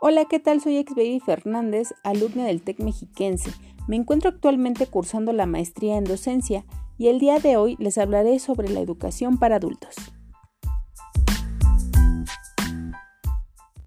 Hola, ¿qué tal? Soy Exbaby Fernández, alumna del TEC Mexiquense. Me encuentro actualmente cursando la maestría en docencia y el día de hoy les hablaré sobre la educación para adultos.